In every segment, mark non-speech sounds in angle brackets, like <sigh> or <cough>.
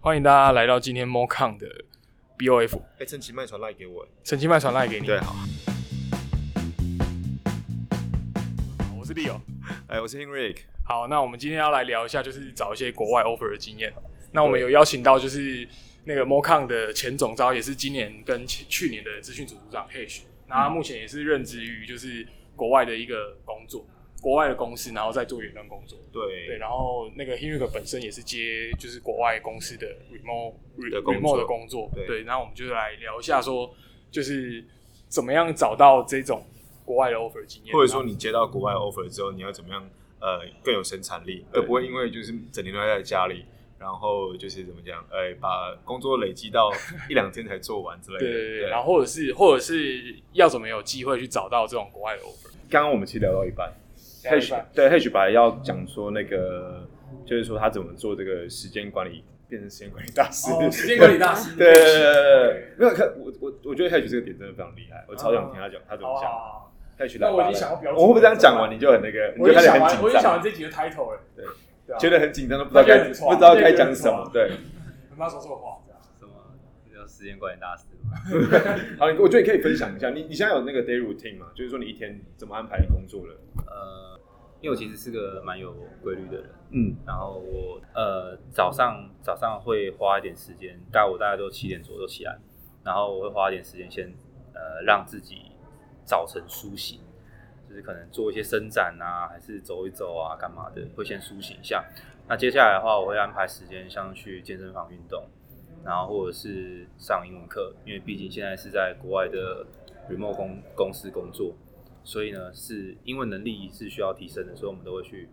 欢迎大家来到今天 MoCon 的 BOF。哎，陈其迈传赖给我，陈其迈传赖给你。对，好。我是 Leo，哎，我是 Henrik。好，那我们今天要来聊一下，就是找一些国外 offer 的经验。那我们有邀请到就是那个 MoCon 的前总招，也是今年跟去年的资讯组组长 H，那他目前也是任职于就是国外的一个工作。国外的公司，然后再做远端工作。对对，然后那个 Henrik 本身也是接就是国外公司的 remote 的 remote 的工作。对，然后我们就来聊一下，说就是怎么样找到这种国外的 offer 经验，或者说你接到国外 offer 之后，你要怎么样呃更有生产力，而不会因为就是整天都在家里，然后就是怎么讲，呃，把工作累积到一两天才做完之类的。对对对，然后或者是或者是要怎么有机会去找到这种国外的 offer？刚刚我们其实聊到一半。H 对 H 本来要讲说那个，就是说他怎么做这个时间管理，变成时间管理大师。时间管理大师。<laughs> 对对对对没有看我我我觉得 H 这个点真的非常厉害，我超想听他讲他怎么讲。H 那我已经想要表，我会不会这样讲完你就很那个，你就开始很紧张，我已经想完这几个 title 了。对，觉得很紧张，都不知道该不知道该讲什么。对，不要说错话。什么？叫时间管理大师 <laughs> 好，我觉得你可以分享一下，你你现在有那个 day routine 吗？就是说你一天怎么安排你工作的？呃。因为我其实是个蛮有规律的人，嗯，然后我呃早上早上会花一点时间，大概我大概都七点左右起来，然后我会花一点时间先呃让自己早晨苏醒，就是可能做一些伸展啊，还是走一走啊，干嘛的，会先苏醒一下。那接下来的话，我会安排时间像去健身房运动，然后或者是上英文课，因为毕竟现在是在国外的 remote 公公司工作。所以呢，是英文能力是需要提升的，所以我们都会去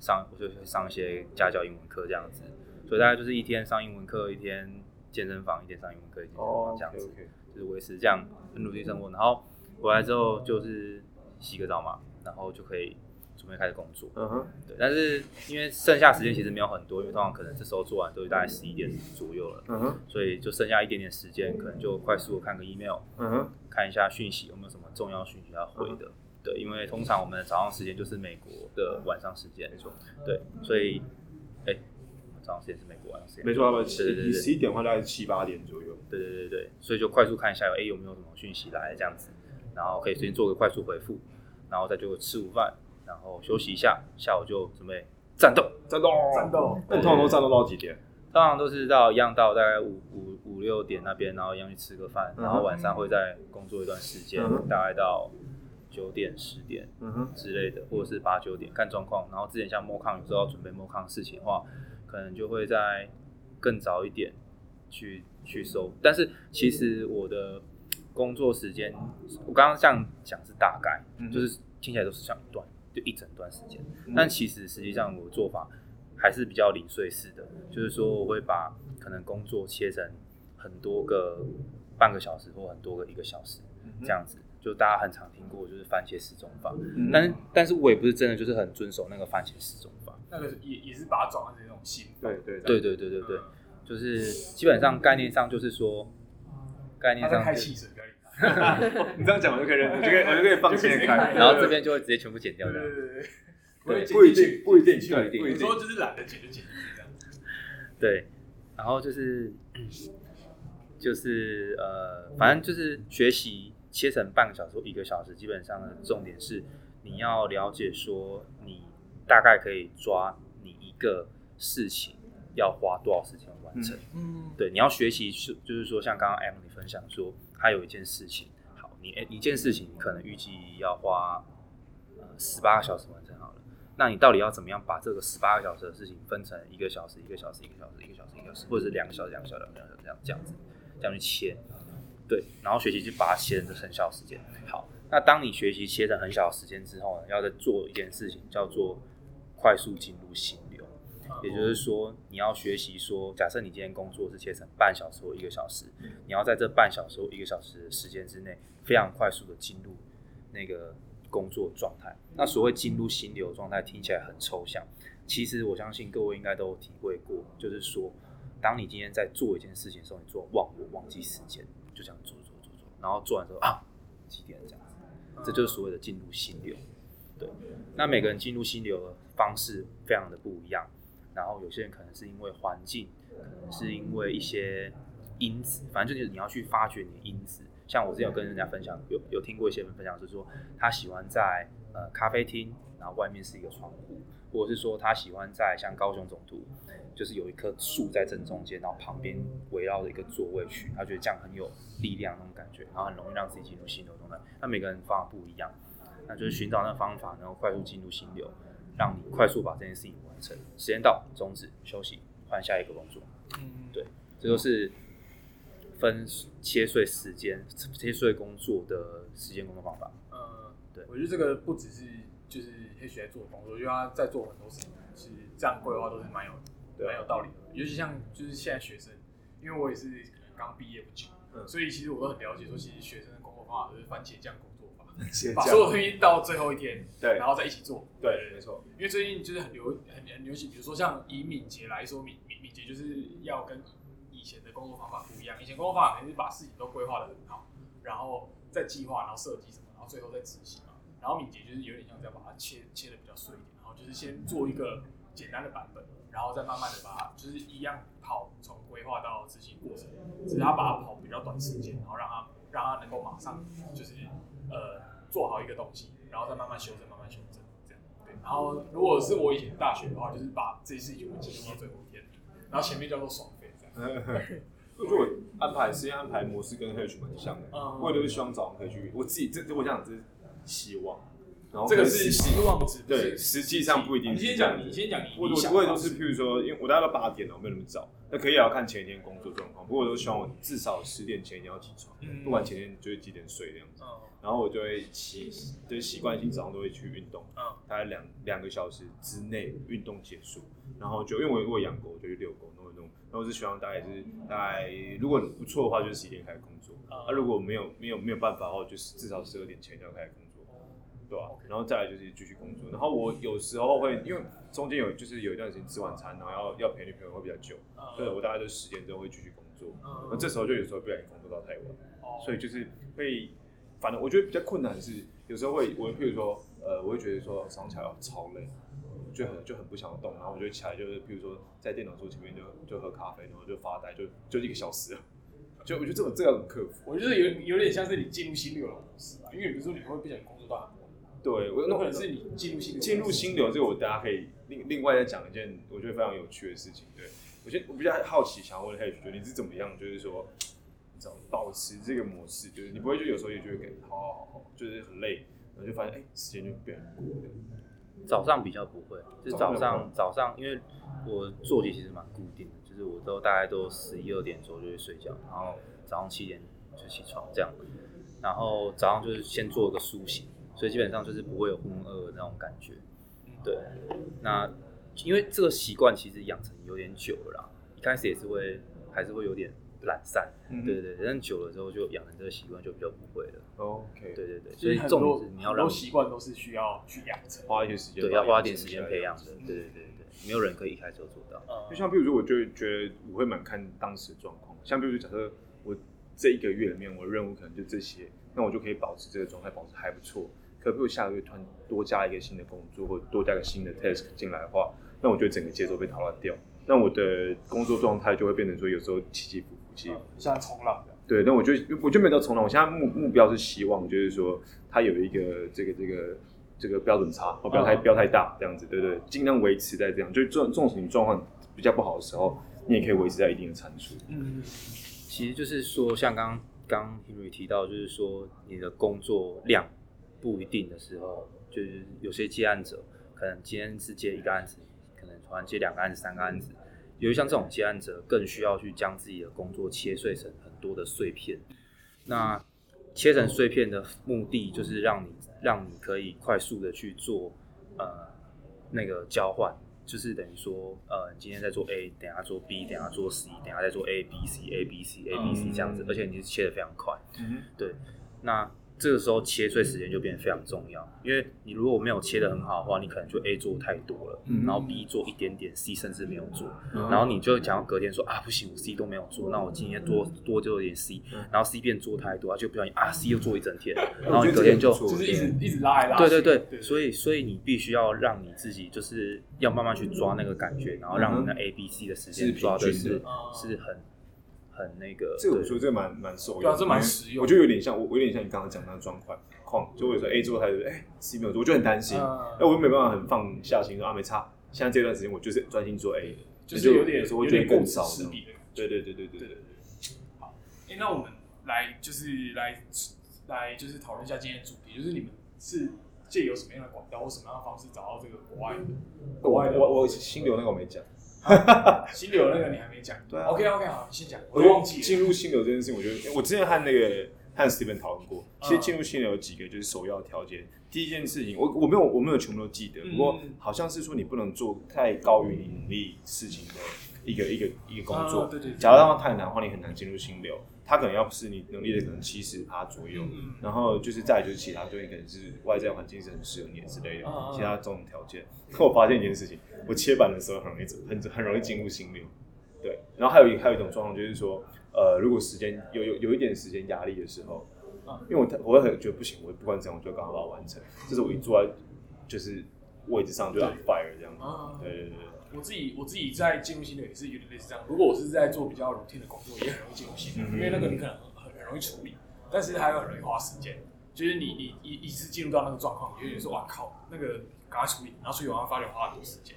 上，我就会上一些家教英文课这样子。所以大概就是一天上英文课，一天健身房，一天上英文课，一天健身房这样子，就是维持这样很努力生活。然后回来之后就是洗个澡嘛，然后就可以准备开始工作。嗯哼，对。但是因为剩下时间其实没有很多，因为通常可能这时候做完都大概十一点左右了。嗯哼，所以就剩下一点点时间，可能就快速的看个 email。嗯哼。看一下讯息有没有什么重要讯息要回的，对，因为通常我们早上时间就是美国的晚上时间，没错，对，所以，哎，早上时间是美国晚上时间，没错，对对对，十一点的话大概是七八点左右，对对对对，所以就快速看一下，哎，有没有什么讯息来这样子，然后可以先做个快速回复，然后再就吃午饭，然后休息一下，下午就准备战斗，战斗，战斗，那通常都战斗到几点？通常都是到一样到大概五五五六点那边，然后一样去吃个饭，然后晚上会再工作一段时间，大概到九点十点之类的，或者是八九点看状况。然后之前像摸康有时候要准备摸康事情的话，可能就会在更早一点去去收。但是其实我的工作时间，我刚刚这样讲是大概，就是听起来都是像一段，就一整段时间。但其实实际上我的做法。还是比较零碎式的，就是说我会把可能工作切成很多个半个小时或很多个一个小时这样子，就大家很常听过就是番茄时钟法，但但是我也不是真的就是很遵守那个番茄时钟法，那个也也是把它转换成那种新，对对对对。对对对，就是基本上概念上就是说概念上开汽水 <laughs> <laughs> 你这样讲我就可以认，就可以我就可以放心开，然后这边就会直接全部剪掉的。对，不一定，不一定，不一定，有时候就是懒得剪就剪这样。对，然后就是，<clears throat> 就是呃，反正就是学习切成半个小时或一个小时，基本上的重点是你要了解说你大概可以抓你一个事情要花多少时间完成。嗯，对，你要学习是就是说像刚刚 Emily 分享说，他有一件事情，好，你一件事情你可能预计要花呃十八个小时完成好了。那你到底要怎么样把这个十八个小时的事情分成一个小时、一个小时、一个小时、一个小时、一个小时，或者是两个小时、两个小时、两个小时这样这样子，这样去切，对，然后学习就把它切成很小时间。好，那当你学习切成很小的时间之后呢，要再做一件事情，叫做快速进入心流。也就是说，你要学习说，假设你今天工作是切成半小时或一个小时，你要在这半小时或一个小时的时间之内，非常快速的进入那个。工作状态，那所谓进入心流状态听起来很抽象，其实我相信各位应该都有体会过，就是说，当你今天在做一件事情的时候，你做忘我忘记时间，就这样做做做做，然后做完之后啊几点这样子，这就是所谓的进入心流。对，那每个人进入心流的方式非常的不一样，然后有些人可能是因为环境，可能是因为一些因子，反正就是你要去发掘你的因子。像我之前有跟人家分享，有有听过一些人分享，就是说他喜欢在呃咖啡厅，然后外面是一个窗户，或者是说他喜欢在像高雄总图，就是有一棵树在正中间，然后旁边围绕着一个座位区，他觉得这样很有力量那种感觉，然后很容易让自己进入心流状态。那每个人方法不一样，那就是寻找那个方法，然后快速进入心流，让你快速把这件事情完成。时间到，终止，休息，换下一个工作。嗯，对，这就是分切碎时间、切碎工作的时间工作方法。呃，对我觉得这个不只是就是黑学在做的工作，我觉得他在做很多事情，其实这样规划都是蛮有蛮有道理的。尤其像就是现在学生，因为我也是刚毕业不久，嗯所以其实我都很了解，说其实学生的工作方法就是番茄酱工作法，把所有东西到最后一天，对然后再一起做。对，没错，因为最近就是很流很很流行，比如说像以敏捷来说，敏敏敏捷就是要跟以前的工作方法不一样。以前工作方法可能是把事情都规划的很好，然后再计划，然后设计什么，然后最后再执行嘛。然后敏捷就是有点像这样把它切切的比较碎一点，然后就是先做一个简单的版本，然后再慢慢的把它就是一样跑从规划到执行过程，只是他把它跑比较短时间，然后让它让它能够马上就是呃做好一个东西，然后再慢慢修正，慢慢修正这样。对，然后如果是我以前大学的话，就是把这些事情集中到最后一天，然后前面叫做爽费这样。<laughs> 我觉得我安排时间安排模式跟 H 蛮像的，嗯我也都是希望早上可以去，我自己这这我这样子希望，然后这个是希望值，对，实际上不一定你先讲，你先讲我我我也都是，譬如说，因为我大概到八点了，我没有那么早，那可以也要看前一天工作状况。不过我都希望我至少十点前一定要起床，嗯不管前天就是几点睡这样子。嗯然后我就会习，就是习惯性早上都会去运动，嗯大概两两个小时之内运动结束，然后就因为我我有养狗，我就去遛狗弄一弄。然后我是希望大概是大概如果不错的话，就是十一点开始工作，嗯啊如果没有没有没有办法的话，就是至少十二点前就要开始工作。对吧、然后再来就是继续工作，然后我有时候会因为中间有就是有一段时间吃晚餐，然后要要陪女朋友会比较久，所以我大概就十点之后会继续工作，那嗯这时候就有时候不小心工作到太晚，哦。所以就是会，反正我觉得比较困难的是有时候会我譬如说呃我会觉得说早上起来哦超累，就很就很不想动，然后我就起来就是譬如说在电脑桌前面就就喝咖啡，然后就发呆，就就一个小时，就我觉得这种这个很克服。我觉得有有点像是你进入心流的模式吧，因为比如说你会不小心工作到对我那有可能是你进入心流进入心流这个，我大家可以另另外再讲一件我觉得非常有趣的事情。对我觉得我比较好奇，想要问 H，就你是怎么样，就是说，你知道保持这个模式，就是你不会就有时候也觉得好好好好，就是很累，然后就发现哎、时间就变过了。早上比较不会，就是早上早上，因为我作息其实蛮固定的，就是我都大概都十一二点左右就会睡觉，然后早上七点就起床这样，然后早上就是先做个苏醒，所以基本上就是不会有浑浑噩噩那种感觉。对，那因为这个习惯其实养成有点久了啦，一开始也是会还是会有点懒散，嗯对对对，但久了之后就养成这个习惯就比较不会了。OK，对对对，所所以很多点是你要让很多习惯都是需要去养成。花一些时间，对，要花点时间培养的。嗯对对对对，没有人可以一开始就做到。嗯就像比如说，我就觉得我会蛮看当时的状况。像比如说，假设我这一个月里面我的任务可能就这些，那我就可以保持这个状态，保持还不错。可比如下个月突然多加一个新的工作，或多加个新的 task 进来的话，那我觉得整个节奏被打乱掉。那我的工作状态就会变成说，有时候起起伏伏，起起伏伏。像冲浪这样。对，那我就我就没到冲浪，我现在目目标是希望就是说，它有一个这个这个这个标准差，哦，不要太嗯不要太大，这样子，对对，尽量维持在这样，就是这种这种你状况比较不好的时候，你也可以维持在一定的参数。嗯，其实就是说，像刚刚 Henry 提到，就是说你的工作量不一定的时候，就是有些接案者可能今天是接一个案子，可能突然接两个案子、三个案子。由于像这种接案者，更需要去将自己的工作切碎成很多的碎片。那切成碎片的目的，就是让你让你可以快速的去做呃那个交换，就是等于说呃你今天在做 A，等下做 B，等下做 C，等下再做 A B C A B C A B C 这样子，嗯而且你是切的非常快。嗯对，那这个时候切碎时间就变得非常重要，因为你如果没有切的很好的话，你可能就 A 做太多了，嗯。然后 B 做一点点，C 甚至没有做，嗯。然后你就讲到隔天说啊不行，我 C 都没有做，那我今天多多做一点 C，然后 C 变做太多，啊就不小心啊 C 又做一整天，然后你隔天就一直一直拉来拉去。对对对，所以所以你必须要让你自己就是要慢慢去抓那个感觉，然后让你的嗯 A B C 的时间抓的是平均的。是很很那个。这个我觉得这个蛮蛮对啊。这蛮实用。我就有点像我，我有点像你刚刚讲那个状况况，就或者说 A 做还度，哎，C 没有做，我就很担心。那我又没办法很放下心说，啊，没差。现在这段时间我就是专心做 A 的。就是有点，我有点拱手。对对对对对。好。哎，那我们来，就是来，来，就是讨论一下今天主题，就是你们是借由什么样的广告或什么样的方式找到这个国外的。国外，我我，新流那个我没讲。新流那个你还没讲。对啊 OK OK，好，你先讲。我忘记了。进入心流这件事情，我觉得我之前和那个和 Steven 讨论过，其实嗯进入心流有几个就是首要条件。第一件事情，我我没有我没有全部都记得，不过嗯好像是说你不能做太高于你能力事情的一个一个一个工作啊。对对对假如让它太难的话，你很难进入心流。他可能要不是你能力的可能七十趴左右，嗯然后就是再就是其他，对你可能是外在环境是很适合你之类的，其他种种条件。我发现一件事情，我切板的时候很容易很很容易进入心流。对，然后还有一还有一种状况就是说，呃，如果时间有有有一点时间压力的时候，嗯因为我我会很觉得不行，我不管怎样，我就刚好把它完成。这是我一坐在就是位置上就很 fire 这样子。对对对，我自己我自己在进入新的也是有点类似这样。如果我是在做比较 routine 的工作，也很容易进入新流，嗯因为那个你可能很很容易处理，但是还有很容易花时间。就是你你一一次进入到那个状况，你就觉得说哇靠，那个赶快处理，然后处理完发现花很多时间。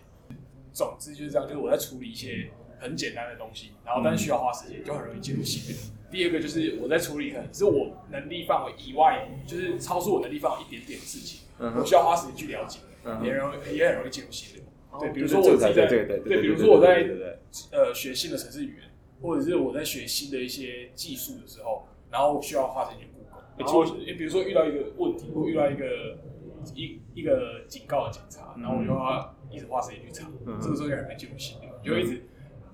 总之就是这样，就是我在处理一些很简单的东西，然后但是需要花时间，就很容易进入新的。第二个就是我在处理可能是我能力范围以外，就是超出我能力范围一点点的事情，嗯我需要花时间去了解，嗯也很容易也很容易进入新流。对，比如说我自己在对对对对，比如说我在呃学新的城市语言，或者是我在学新的一些技术的时候，然后我需要花时间去 Google，然后比如说遇到一个问题或遇到一个一一个警告的检查，然后我就要一直花时间去查，嗯。这个时候就很难进入心流，你就一直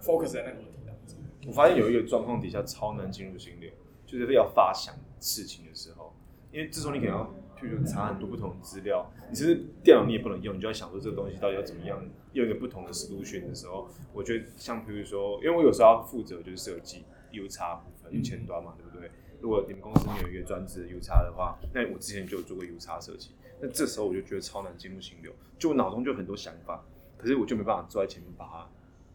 focus 在那个问题当中。我发现有一个状况底下超难进入心流，就是要发想事情的时候，因为这时候你可能要，譬如查很多不同的资料，你其实电脑你也不能用，你就要想说这个东西到底要怎么样用一个不同的 solution 的时候，我觉得像譬如说，因为我有时候要负责就是设计 U 叉部分，因为前端嘛，对不对？如果你们公司没有一个专职的 U 叉的话，那我之前就有做过 U 叉设计，那这时候我就觉得超难进入心流，就我脑中就有很多想法，可是我就没办法坐在前面把它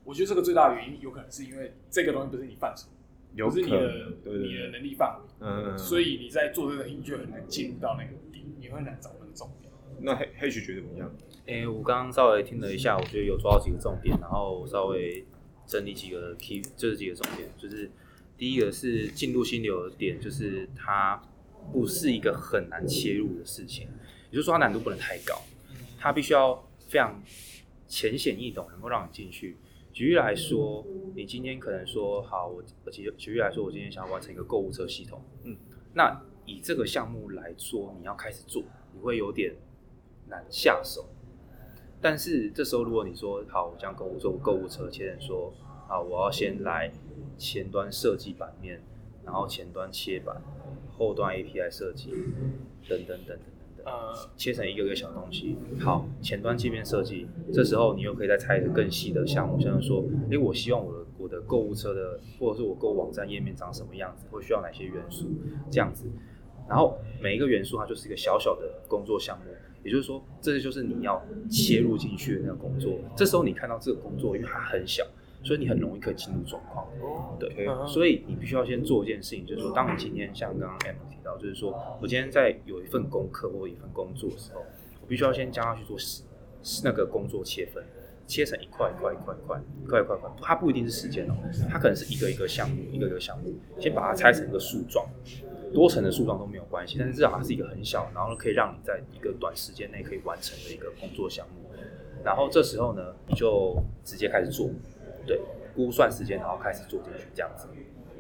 我觉得这个最大的原因有可能是因为这个东西不是你范畴，有不是你的你的，能力范围，嗯，所以你在做这个东西就很难进入到那个会很难找那个重点。那黑黑曲觉得怎么样？诶、我刚刚稍微听了一下，我觉得有抓到几个重点，然后稍微整理几个 key，就是几个重点，就是第一个是进入心流的点，就是它不是一个很难切入的事情，也就是说它难度不能太高，它必须要非常浅显易懂，能够让你进去。举例来说，你今天可能说好，我我举举例来说，我今天想要完成一个购物车系统，嗯，那以这个项目来说，你要开始做，你会有点难下手。但是这时候，如果你说好，我将购物做购物车，切成说啊，我要先来前端设计版面，然后前端切板，后端 API 设计，等等等等等等，呃，切成一个个小东西。好，前端界面设计，这时候你又可以再拆一个更细的项目，像是说，诶，我希望我的我的购物车的，或者是我购物网站页面长什么样子，会需要哪些元素，这样子。然后每一个元素它就是一个小小的工作项目，也就是说，这就是你要切入进去的那个工作。这时候你看到这个工作，因为它很小，所以你很容易可以进入状况。对所以你必须要先做一件事情，就是说，当你今天像刚刚 M 提到，就是说我今天在有一份功课或一份工作的时候，我必须要先将它去做那个工作切分，切成一块一块一块一块一块一块块，它不一定是时间哦，它可能是一个一个项目，一个一个项目，先把它拆成一个树状。多层的树状都没有关系，但是至少它是一个很小，然后可以让你在一个短时间内可以完成的一个工作项目。然后这时候呢，你就直接开始做，对，估算时间，然后开始做进去，这样子。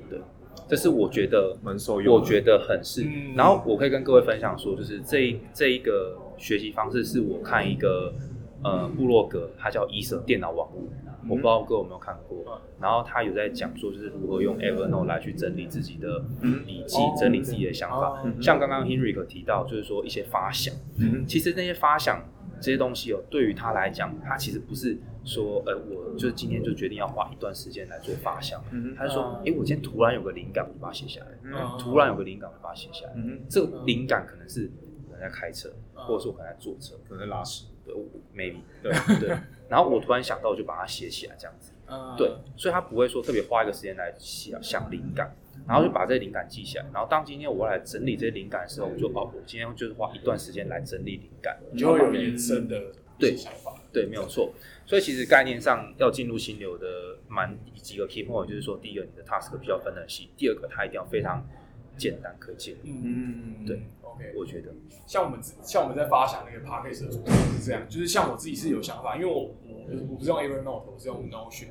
对，这是我觉得蛮受用我觉得很是。嗯然后我可以跟各位分享说，就是这一这一个学习方式是我看一个呃部落格，它叫伊舍电脑网络，我不知道各位有没有看过嗯。然后他有在讲说，就是如何用 Evernote 来去整理自己的嗯笔记哦，整理自己的想法。哦像刚刚 Henrik 提到，就是说一些发想，嗯其实那些发想这些东西哦，对于他来讲，他其实不是说，呃，我就是今天就决定要花一段时间来做发想，嗯他是说嗯，哎，我今天突然有个灵感，我就把它写下来。嗯突然有个灵感，我就把它写下来。嗯这个灵感可能是我可能在开车，嗯或者是我可能在坐车，可能拉屎，对我，maybe 对 <laughs> 对。然后我突然想到，我就把它写起来，这样子。嗯对，所以他不会说特别花一个时间来想想灵感，然后就把这些灵感记下来。然后当今天我要来整理这些灵感的时候，我就哦，我今天就是花一段时间来整理灵感，你就会有延伸的对想法。对，没有错。所以其实概念上要进入心流的蛮几个 key point，就是说，第一个你的 task 比较分得很细，第二个它一定要非常简单可进入。嗯，对，OK。我觉得，像我们自像我们在发想那个 p a c k a g e 的时候是这样，就是像我自己是有想法，因为我我我不是用 Evernote，我是用 Notion，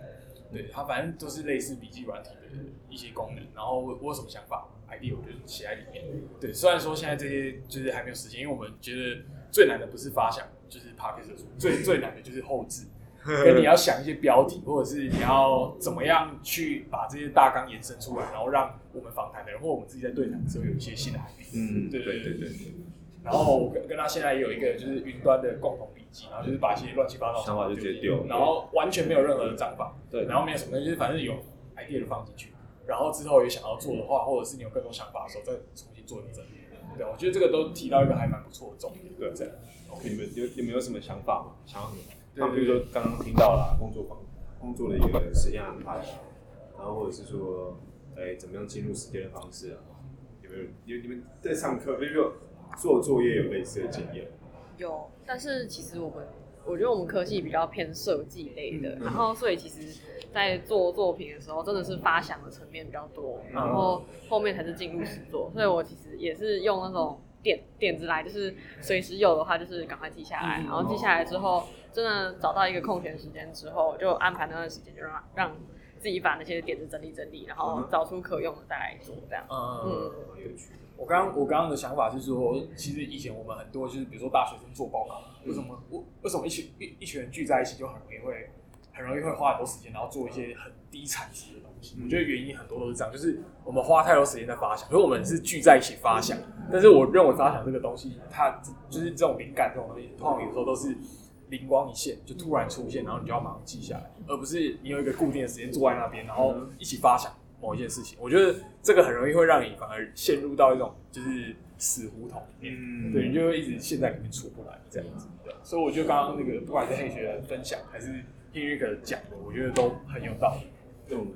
对它反正都是类似笔记软体的一些功能，然后我我有什么想法 idea 我就写在里面。对，虽然说现在这些就是还没有实现，因为我们觉得最难的不是发想，就是 p a c k a g e 的最最难的就是后置。<laughs> 跟你要想一些标题，或者是你要怎么样去把这些大纲延伸出来，然后让我们访谈的人或我们自己在对谈的时候有一些新的 idea。嗯，对对对对然后我跟跟他现在也有一个就是云端的共同笔记，然后就是把一些乱七八糟的想法就直接丢然后完全没有任何的章法，对然后没有什么，就是反正有 idea 就放进去，然后之后有想要做的话，或者是你有更多想法的时候，再重新做一个整理。对，我觉得这个都提到一个还蛮不错的重点。对这样。你们有有没有什么想法吗？想要什么？对那比如说刚刚听到了工作坊工作的一个时间安排，然后或者是说，哎，怎么样进入时间的方式啊？有没有有你们在上课，比如说做作业有类似的经验？有，但是其实我们，我觉得我们科系比较偏设计类的，嗯然后所以其实，在做作品的时候，真的是发想的层面比较多，然后后面才是进入实作，所以我其实也是用那种点点子来，就是随时有的话，就是赶快记下来，嗯然后记下来之后，真的找到一个空闲时间之后，就安排那段时间，就让让自己把那些点子整理整理，然后找出可用的再来做，这样。嗯，很有趣。我刚我刚刚的想法是说，其实以前我们很多就是比如说大学生做报告，为什么我为什么一群一一群人聚在一起就很容易会很容易会花很多时间，然后做一些很低产值的东西？我觉得原因很多都是这样，就是我们花太多时间在发想，所以我们是聚在一起发想，但是我认为发想这个东西，它就是这种灵感这种东西，通常有时候都是。灵光一现，就突然出现，然后你就要马上记下来，而不是你有一个固定的时间坐在那边，然后一起发想某一件事情。我觉得这个很容易会让你反而陷入到一种就是死胡同里面，嗯对，你就会一直陷在里面出不来这样子。对，所以我觉得刚刚那个不管是黑学的分享还是 Henrik 讲的，我觉得都很有道理。对我们，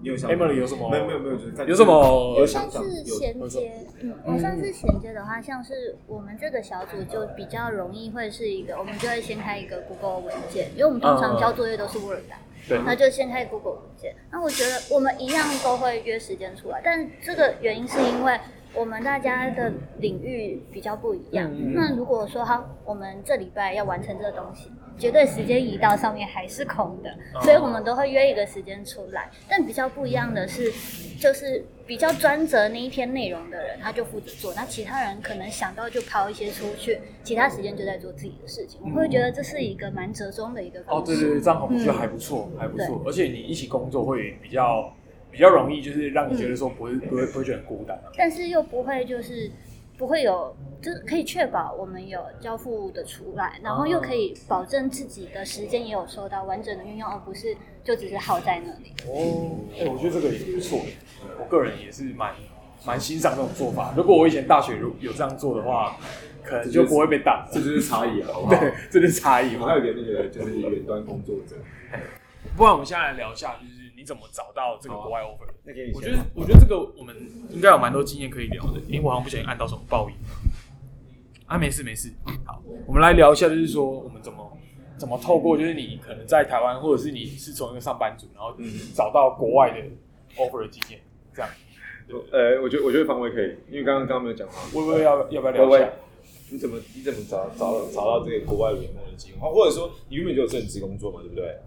你有想法 Emily 有什么？没有没有没有，就是看有什么？有想法算是有衔接，嗯，我算是衔接的话，像是我们这个小组就比较容易会是一个，我们就会先开一个 Google 文件，因为我们通常交作业都是 Word 档，对。那就先开 Google 文件。那我觉得我们一样都会约时间出来，但这个原因是因为我们大家的领域比较不一样。嗯。那如果说好，我们这礼拜要完成这个东西，绝对时间移到上面还是空的，哦所以我们都会约一个时间出来。但比较不一样的是，就是比较专责那一篇内容的人，他就负责做，那其他人可能想到就抛一些出去，其他时间就在做自己的事情。我会觉得这是一个蛮折中的一个哦，方式。对对对，这样我觉得还不错，还不错。而且你一起工作会比较比较容易，就是让你觉得说不会不会不会觉得很孤单啊。但是又不会就是不会有，就是可以确保我们有交付的出来，然后又可以保证自己的时间也有收到完整的运用，而不是就只是耗在那里。哦，哎、我觉得这个也不错。我个人也是蛮蛮欣赏这种做法。如果我以前大学如有这样做的话，可能就不会被挡。这就是差异啊，好不好？对，这就是差异我。还有一个那个就是远端工作者，不然我们现在来聊一下，就是你怎么找到这个国外 offer。我觉得，我觉得这个我们应该有蛮多经验可以聊的。因为我好像不小心按到什么报应。啊，没事没事。好，我们来聊一下，就是说我们怎么怎么透过，就是你可能在台湾，或者是你是从一个上班族，然后嗯找到国外的 offer 的经验，这样。呃，我觉得我觉得方威可以，因为刚刚刚刚没有讲话，微微要要不要聊一下？，你怎么你怎么找找到找到这个国外联盟的机会？或者说你原本就有正职工作嘛，对不对？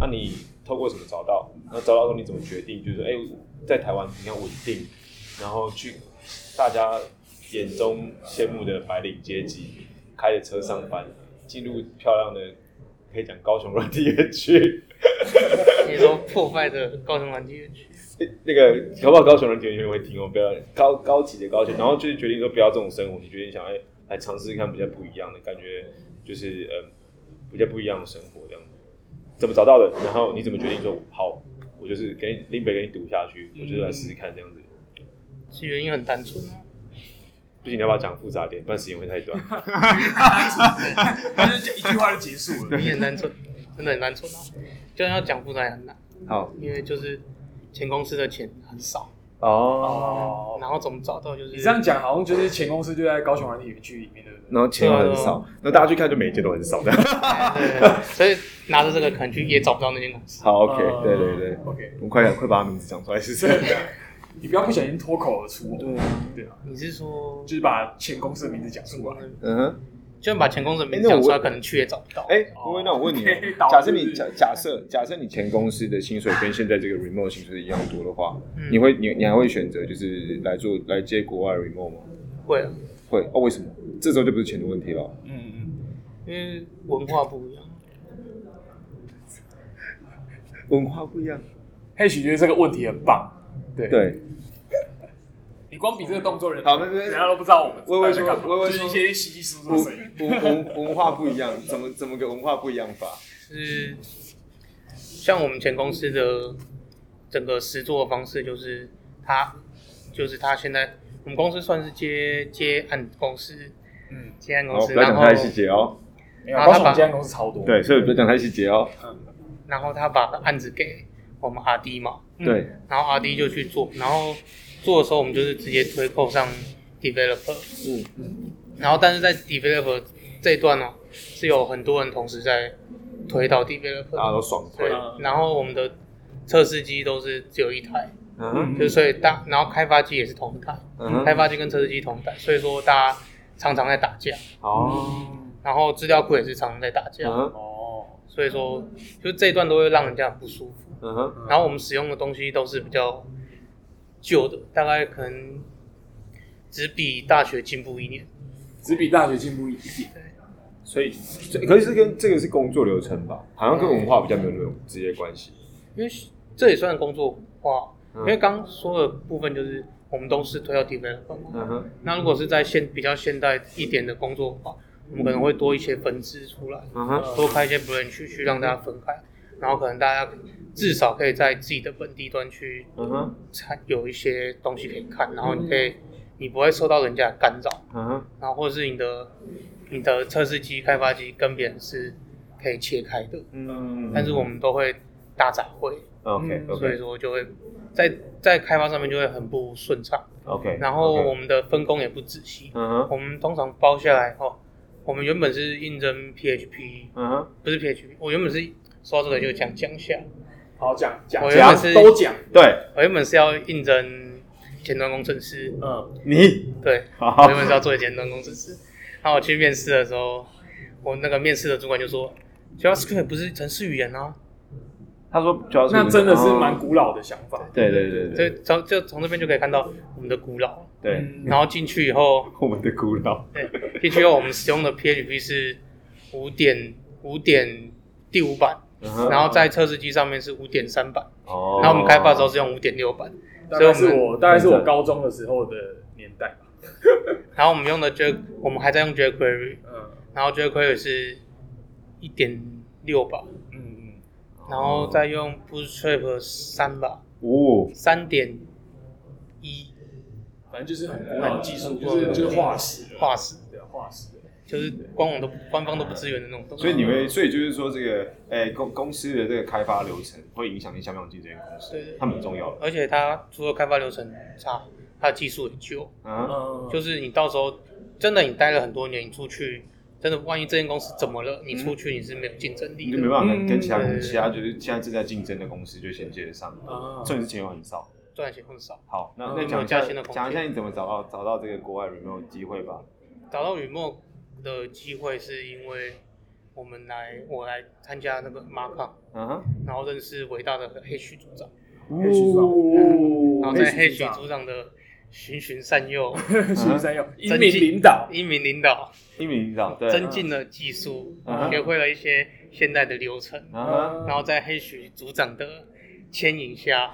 那、你透过什么找到？那找到之后你怎么决定？就是说，哎、在台湾你要稳定，然后去大家眼中羡慕的白领阶级，开着车上班，进入漂亮的可以讲高雄软体园区。你说破败的高雄软体园区，那个搞不好高雄人体园区会听哦，不要高高级的高雄，然后就是决定说不要这种生活，你决定想哎来尝试看比较不一样的感觉，就是呃比较不一样的生活这样子。怎么找到的？然后你怎么决定说好，我就是给你林北给你赌下去，我就是来试试看这样子。其实原因很单纯啊，不行，你要不要讲复杂点？不然时间会太短。就是一句话就结束了。原因很单纯，真的很单纯啊，就算要讲复杂也很难，好因为就是前公司的钱很少，哦，哦，然后怎么找到就是你这样讲好像就是前公司就在高雄软体园区里面，对不对？然后钱又很少，那大家去看就每一件都很少的。对对对，所以拿着这个可能去也找不到那间公司。好，OK，呃对对对，，OK，我们快点快把他名字讲出来试试。你不要不小心脱口而出哦。对啊，对啊，你是说就是把前公司的名字讲出来。嗯哼。就算把前公司的名字讲出来，可能去也找不到。哎，不会，那我问你 <laughs> 假设你假假设假设你前公司的薪水跟现在这个 remote 薪水一样多的话，嗯你会你你还会选择就是来做来接国外 remote 吗？会啊，会哦，为什么？这时候就不是钱的问题了。嗯嗯，因为文化不一样。文化不一样。黑许觉得这个问题很棒。对，对，你光比这个动作，人好那那人家都不知道我们微微说微微说就是一些稀稀疏疏文的声音。文文文化不一样，怎么怎么个文化不一样法？是像我们前公司的整个实作方式，就是他就是他现在我们公司算是接接案公司，嗯，接案公哦，司，然后不要讲太细节哦。没有，然后他把高雄这间公司超多。对，所以不要讲太细节哦。然后他把案子给我们阿 D 嘛，对，然后阿 D 就去做，然后做的时候我们就是直接推扣上 developer，嗯，然后但是在 developer 这一段呢、是有很多人同时在推到 developer，大家都爽对推。，然后我们的测试机都是只有一台，嗯。哼，就所以大，然后开发机也是同一台，嗯哼，开发机跟测试机同一台，所以说大家常常在打架，哦，然后资料库也是常常在打架，哦，所以说就这一段都会让人家很不舒服。嗯哼，然后我们使用的东西都是比较旧的，大概可能只比大学进步一年。只比大学进步一点。所以，这可是跟这个是工作流程吧？好像跟文化比较没有那种直接关系。因为这也算工作化，嗯因为刚说的部分就是我们都是推到 developer 嘛。嗯哼，那如果是在现比较现代一点的工作的话，我们可能会多一些分支出来，嗯哼，多开一些 branch 去让大家分开，然后可能大家至少可以在自己的本地端去嗯哼，参有一些东西可以看，然后你可以你不会受到人家的干扰，嗯哼，然后或者是你的你的测试机、开发机跟别人是可以切开的，嗯。但是我们都会大杂烩，OK 所以说就会在在开发上面就会很不顺畅，OK，然后我们的分工也不仔细，嗯哼，我们通常包下来后，我们原本是应征 PHP，嗯哼，不是 PHP，我原本是说到这个就讲讲一下，好讲讲讲我原本是都讲。对我原本是要应征前端工程师，嗯，你，对，好 <laughs> 我原本是要做前端工程师。然后我去面试的时候，我那个面试的主管就说，JavaScript 不是程式语言啊。他说主要是那真的是蛮古老的想法。对对对对所以从就从这边就可以看到我们的古老。对，嗯然后进去以后，<laughs> 我们的古老，对，进去以后我们使用的 PHP 是五点五点第五版，嗯然后在测试机上面是五点三版，哦。然后我们开发的时候是用五点六版，大概是所以我我大概是我高中的时候的年代吧。然后我们用的 J，我们还在用 jQuery，嗯。然后 jQuery 是一点六吧，嗯嗯，然后再用 Bootstrap 三吧，哦，三点一。反正就是很古老的技术，就是就是化石，化石，对化石。就是官网都官方都不支援的那种。东西。所以你会，所以就是说这个，哎，公公司的这个开发流程会影响你想不想进这间公司对对，它很重要。的，而且它除了开发流程差，它的技术很旧，啊，嗯，就是你到时候真的你待了很多年，你出去真的万一这间公司怎么了，你出去你是没有竞争力的。你就没办法跟跟其他嗯其他就是现在正在竞争的公司就衔接得上，啊。重点是钱又很少。赚的钱很少，好，那嗯那讲一下有加薪的讲一下你怎么找到找到这个国外 remote 机会吧。找到雨墨的机会是因为我们来我来参加那个 Mark，嗯哼，然后认识伟大的黑许组长，黑许组长哦然后在黑许组长的循循善诱，<laughs> 循善诱英增进明领导，英明领导，一名领导 <laughs> 对增进了技术嗯，学会了一些现代的流程，啊然后在黑许组长的牵引下，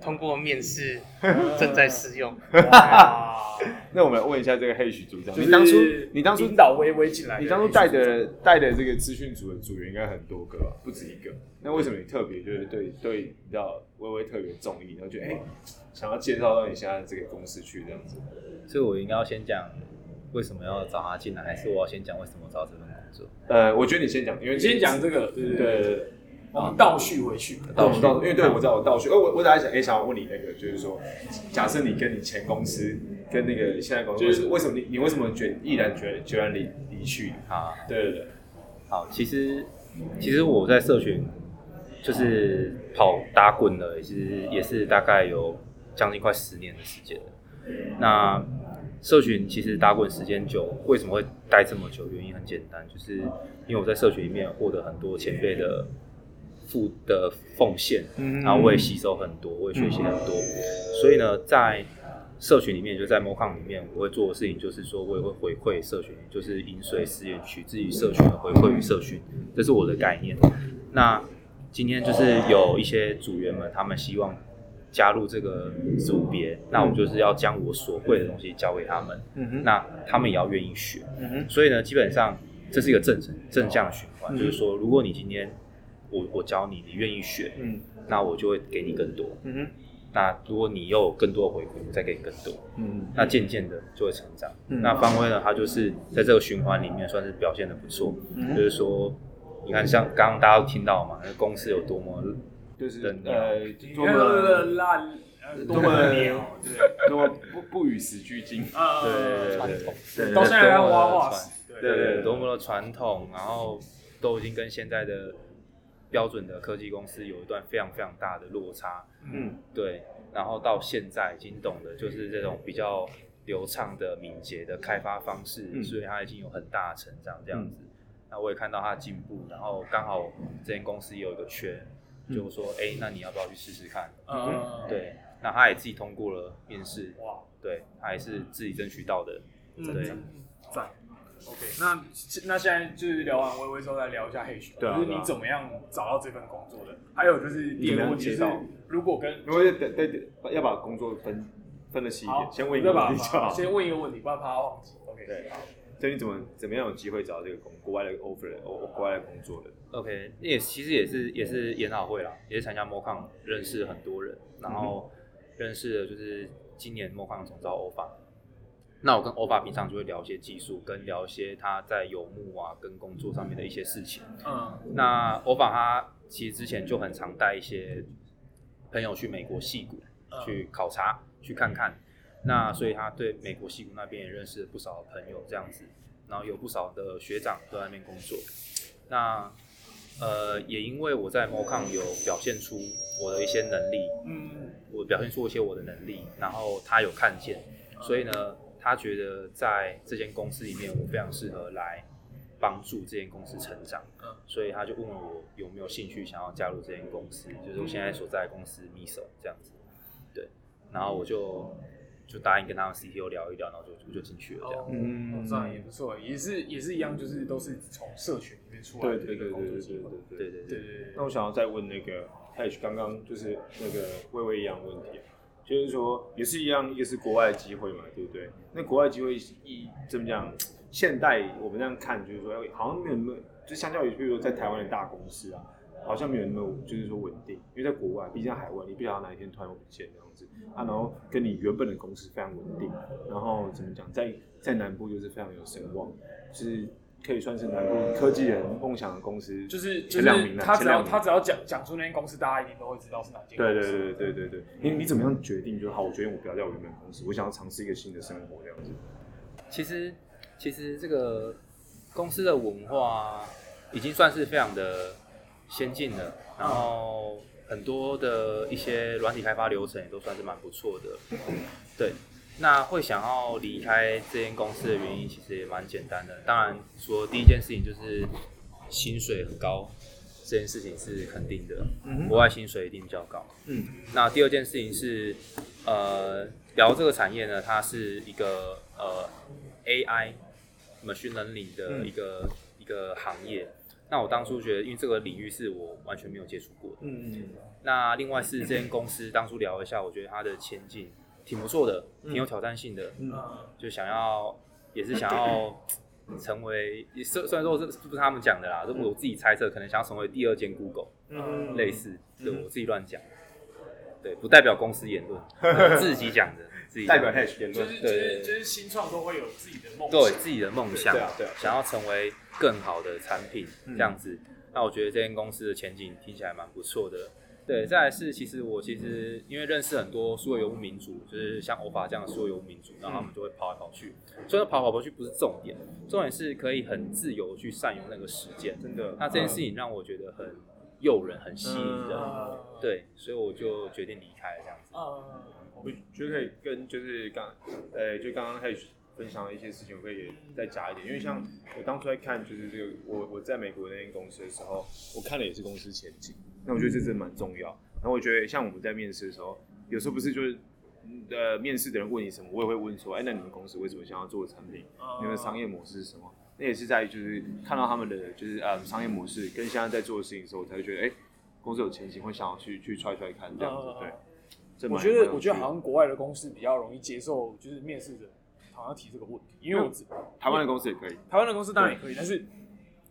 通过面试，<laughs> 正在试用。那我们来问一下这个黑许组长，就是你当初你当初领导微微进来，你当初带的带的这个资讯组的组员应该很多个吧，不止一个。那为什么你特别就是对对你知道微微特别中意，然后觉得哎、想要介绍到你现在这个公司去这样子？所以我应该要先讲为什么要找他进来，还是我要先讲为什么我找这份工作？呃，我觉得你先讲，因为你先讲这个，对对对倒叙回去，倒叙，因为对我知道我倒叙，哎，我我大家想，哎、想要问你那个，就是说，假设你跟你前公司跟那个现在公司，就是为什么你你为什么决毅然决决然离离去？啊，对对对，好，其实其实我在社群就是跑打滚了，也是也是大概有将近快十年的时间了。那社群其实打滚时间久，为什么会待这么久？原因很简单，就是因为我在社群里面获得很多前辈的付的奉献，嗯然后我也吸收很多，我也学习很多，所以呢，在社群里面，就在 MoCon 里面，我会做的事情就是说，我也会回馈社群，就是饮水思源，取之于社群的回馈于社群，这是我的概念。那今天就是有一些组员们，他们希望加入这个组别，那我就是要将我所会的东西教给他们，嗯哼，那他们也要愿意学。嗯哼，所以呢，基本上这是一个正正正向循环，嗯就是说，如果你今天我我教你，你愿意学，嗯。那我就会给你更多。嗯哼，那如果你又有更多的回馈，我再给你更多，嗯。那渐渐的就会成长。嗯。那方威呢，他就是在这个循环里面算是表现的不错，嗯就是说，你看像刚刚大家都听到嘛，那公司有多么就是呃，多那个么烂，呃多多么么鸟，对，多么不不与时俱进，啊，对对传统，对到现在还要多么挖的传对对，多么的传统，然后都已经跟现在的标准的科技公司有一段非常非常大的落差。嗯对，然后到现在已经懂得就是这种比较流畅的、敏捷的开发方式，嗯所以他已经有很大的成长这样子。那我也看到他的进步，然后刚好这间公司也有一个缺，就说哎、那你要不要去试试看？嗯，对，那他也自己通过了面试，哇，对他也是自己争取到的。对。OK，那那现在就是聊完微微之后，再聊一下黑熊，就是你怎么样找到这份工作的？还有就是第二个问题就是如果跟因为得得得要把工作分分的细一好点，，先问一个问题就好。先问一个问题，不然怕他忘记。OK，对好，所以你怎么怎么样有机会找到这个工国外的 offer 的国国外的工作的？OK，也其实也是也是研讨会啦，也是参加 MoCon 认识了很多人，然后认识了就是今年 MoCon 总招 OFA。那我跟 OFA 平常就会聊一些技术，跟聊一些他在游牧啊跟工作上面的一些事情。嗯那 OFA 他其实之前就很常带一些朋友去美国戏谷嗯去考察、去看看。那所以他对美国戏谷那边也认识了不少朋友这样子，然后有不少的学长都在那边工作。那呃，也因为我在 MoCon 有表现出我的一些能力，嗯我表现出一些我的能力，然后他有看见，所以呢，他觉得在这间公司里面，我非常适合来帮助这间公司成长，嗯所以他就问我有没有兴趣想要加入这间公司，就是我现在所在的公司 Miso 这样子，对，然后我就就答应跟他们 CTO 聊一聊，然后就我就进去了这样。哦，嗯哦这样也不错，也是也是一样，就是都是从社群里面出来对的一个对对对对对工作机会。对对对对，对对对那我想要再问那个 Hash，刚刚就是那个微微一样的问题，就是说也是一样，一个是国外的机会嘛，对不对？那国外机会一怎么讲？现代我们这样看，就是说，好像没有那么，就相较于比如说在台湾的大公司啊，好像没有那么就是说稳定，因为在国外，毕竟在海外，你不晓得哪一天突然会不见这样子啊，然后跟你原本的公司非常稳定，然后怎么讲，在在南部就是非常有声望，就是可以算是南部科技人梦想的公司，就是就前两名他只前两名要他只要讲讲出那间公司，大家一定都会知道是哪间公司。对对对对对对，你你怎么样决定？就好，我决定我不要在我原本公司，我想要尝试一个新的生活这样子。其实其实这个公司的文化已经算是非常的先进了，然后很多的一些软体开发流程也都算是蛮不错的。对，那会想要离开这间公司的原因其实也蛮简单的。当然，说第一件事情就是薪水很高，这件事情是肯定的，嗯国外薪水一定比较高。嗯那第二件事情是，呃，聊这个产业呢，它是一个呃 AI machine learning 的一个、一个行业。那我当初觉得，因为这个领域是我完全没有接触过的。嗯那另外是这间公司当初聊一下，我觉得它的前景挺不错的，挺有挑战性的，嗯。就想要也是想要成为，也虽虽然说这这不是他们讲的啦，这我自己猜测，可能想要成为第二间 Google，嗯。类似，对我自己乱讲，对，不代表公司言论，<laughs> 自己讲的，自己代表言论就是，就是就是新创都会有自己的梦，对自己的梦想对啊对啊，想要成为更好的产品嗯。这样子。那我觉得这间公司的前景听起来蛮不错的。对，再来是其实我其实因为认识很多数位游牧民族，就是像欧巴这样的数位游牧民族，然后他们就会跑来跑去。虽然跑来跑去不是重点，重点是可以很自由去善用那个时间。真的。那这件事情让我觉得很诱人、很吸引人。呃对，所以我就决定离开了这样子。呃，我觉得可以跟就是刚，呃，就刚刚 Hash 分享的一些事情，我可以再加一点，因为像我当初在看就是这个我我在美国那间公司的时候，我看的也是公司前景，那我觉得这真的蛮重要。然后我觉得像我们在面试的时候，有时候不是就是。呃，面试的人问你什么，我也会问说，哎，那你们公司为什么想要做的产品？你们的商业模式是什么？那也是在就是看到他们的就是呃商业模式跟现在在做的事情的时候，我才会觉得，哎，公司有前景，会想要去去揣揣看这样子。对，我觉得，我觉得好像国外的公司比较容易接受，就是面试者好像提这个问题，因为我台湾的公司也可以。台湾的公司当然也可以，但是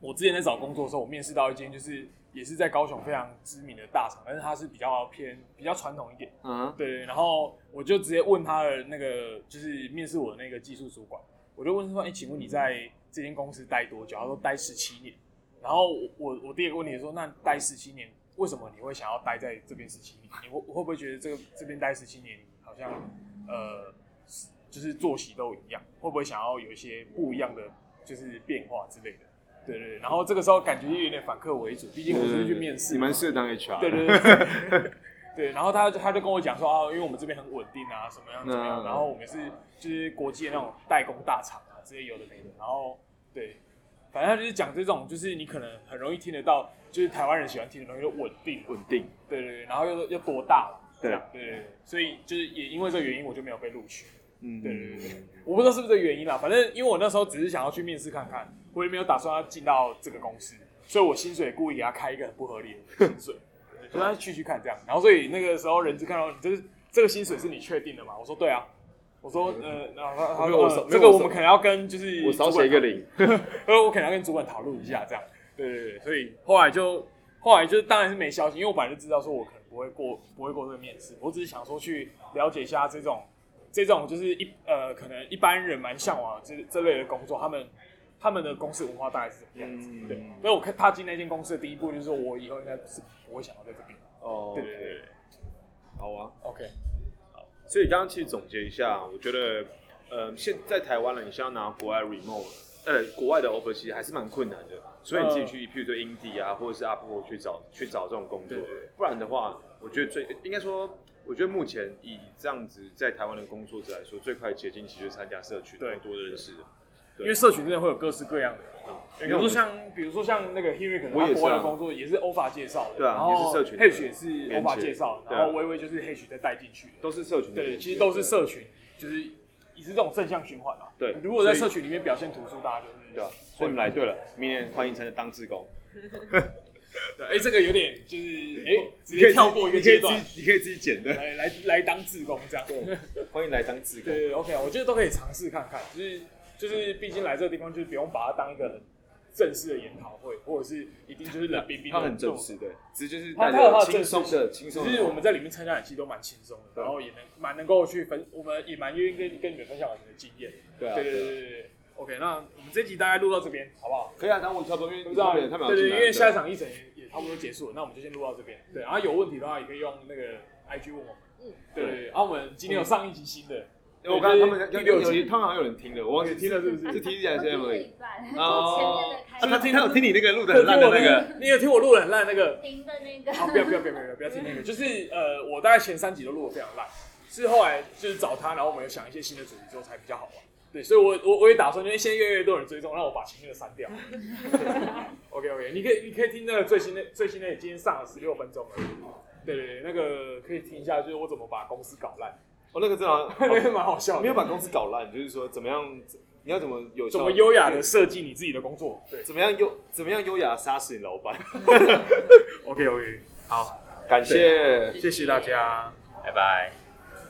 我之前在找工作的时候，我面试到一间就是也是在高雄非常知名的大厂，但是它是比较偏比较传统一点，嗯，对，然后我就直接问他的那个就是面试我的那个技术主管，我就问说，哎、请问你在这间公司待多久？他说待十七年。然后我我我第一个问题说，那待十七年，为什么你会想要待在这边十七年？你会会不会觉得这个这边待十七年，好像呃就是作息都一样？会不会想要有一些不一样的就是变化之类的？对对对。然后这个时候感觉又有点反客为主，毕竟我是去面试，你们适合当 HR。对对对对，然后他就他就跟我讲说啊，因为我们这边很稳定啊，什么样怎么样，嗯然后我们是就是国际的那种代工大厂啊，这些有的没的，然后对，反正他就是讲这种，就是你可能很容易听得到，就是台湾人喜欢听的东西，就稳定，稳定。对对对，然后又又多大了，对对对对，所以就是也因为这个原因，我就没有被录取。嗯，对对对对，我不知道是不是这个原因啦，反正因为我那时候只是想要去面试看看，我也没有打算要进到这个公司，所以我薪水故意给他开一个很不合理的薪水，对就让他去去看这样。然后所以那个时候人资看到你这是这个薪水是你确定的吗？我说对啊，我说呃，然后他他说我这个我们可能要跟就是我少写一个零。<laughs> 呃，我可能要跟主管讨论一下，这样。对对对，所以后来就后来就是当然是没消息，因为我本来就知道说我可能不会过不会过这个面试，我只是想说去了解一下这种这种就是一呃可能一般人蛮向往这这类的工作，他们他们的公司文化大概是怎么样子？嗯对，所以我看踏进那间公司的第一步就是说我以后应该是不会想要在这边。哦对对对对好啊。，OK，所以刚刚其实总结一下，我觉得，呃，现在台湾了你想要拿国外 remote，呃，国外的 offer 其实还是蛮困难的，所以你自己去，譬如说 Indeed 啊，或者是 Upwork 去找去找这种工作不然的话，我觉得最应该说，我觉得目前以这样子在台湾的工作者来说，最快捷径其实参加社群，多的认识的。因为社群真的会有各式各样的。嗯比如说像，比如说像那个 Henry，可能他我也是啊国外的工作也是欧法介绍的，对啊然后也是社群 H 也是欧法介绍然后微微就是 H 再带进去的，都是社群的对，其实都是社群，就是也是这种正向循环啊。对如果在社群里面表现突出，大家就是对啊，所以你们来对了，明年欢迎参加当志工，对，哎，这个有点就是哎，直接跳过一个阶段，你可以自己剪的，来来来当志工这样。欢迎来当志工。对。对对，OK，我觉得都可以尝试看看，就是就是，毕竟来这个地方就是不用把它当一个很正式的研讨会，或者是一定就是冷冰冰的。他很正式，对，只是就是他有他的正式松的轻松的，只是我们在里面参加的其实都蛮轻松的，然后也能蛮能够去分，我们也蛮愿意跟跟你们分享我们的经验。对啊，对对对对对。OK，那我们这集大概录到这边，好不好？可以啊，然后我差不多，因为不知道，他们对对，因为下一场议程也也差不多结束了，那我们就先录到这边。对，然后有问题的话也可以用那个 IG 问我们。嗯，对。然后我们今天有上一集新的，我刚他们第六集有有，他们好像有人听的，我忘记听了是不 <laughs> 是是听起来是我听了 Emily 一半，他头听他有听你那个录的很烂的那个，，你有听我录的很烂那个？听的那个，啊，不要不要不要不要不要听那个，就是呃，我大概前三集都录的非常烂，是后来就是找他，然后我们有想一些新的主题之后才比较好玩。对，所以我我我也打算，因为现在越来越多人追踪，让我把前面的删掉。OK OK，你可以你可以听那个最新的最新的，今天上了十六分钟而已。对对对，那个可以听一下，就是我怎么把公司搞烂。哦，那个真的 <laughs> 那个蛮好笑的。没有把公司搞烂，就是说怎么样，你要怎么有效怎么优雅的设计你自己的工作？对怎么样优怎么样优雅地杀死你老板？<laughs> <laughs> OK OK，好，感谢。谢谢大家。拜拜。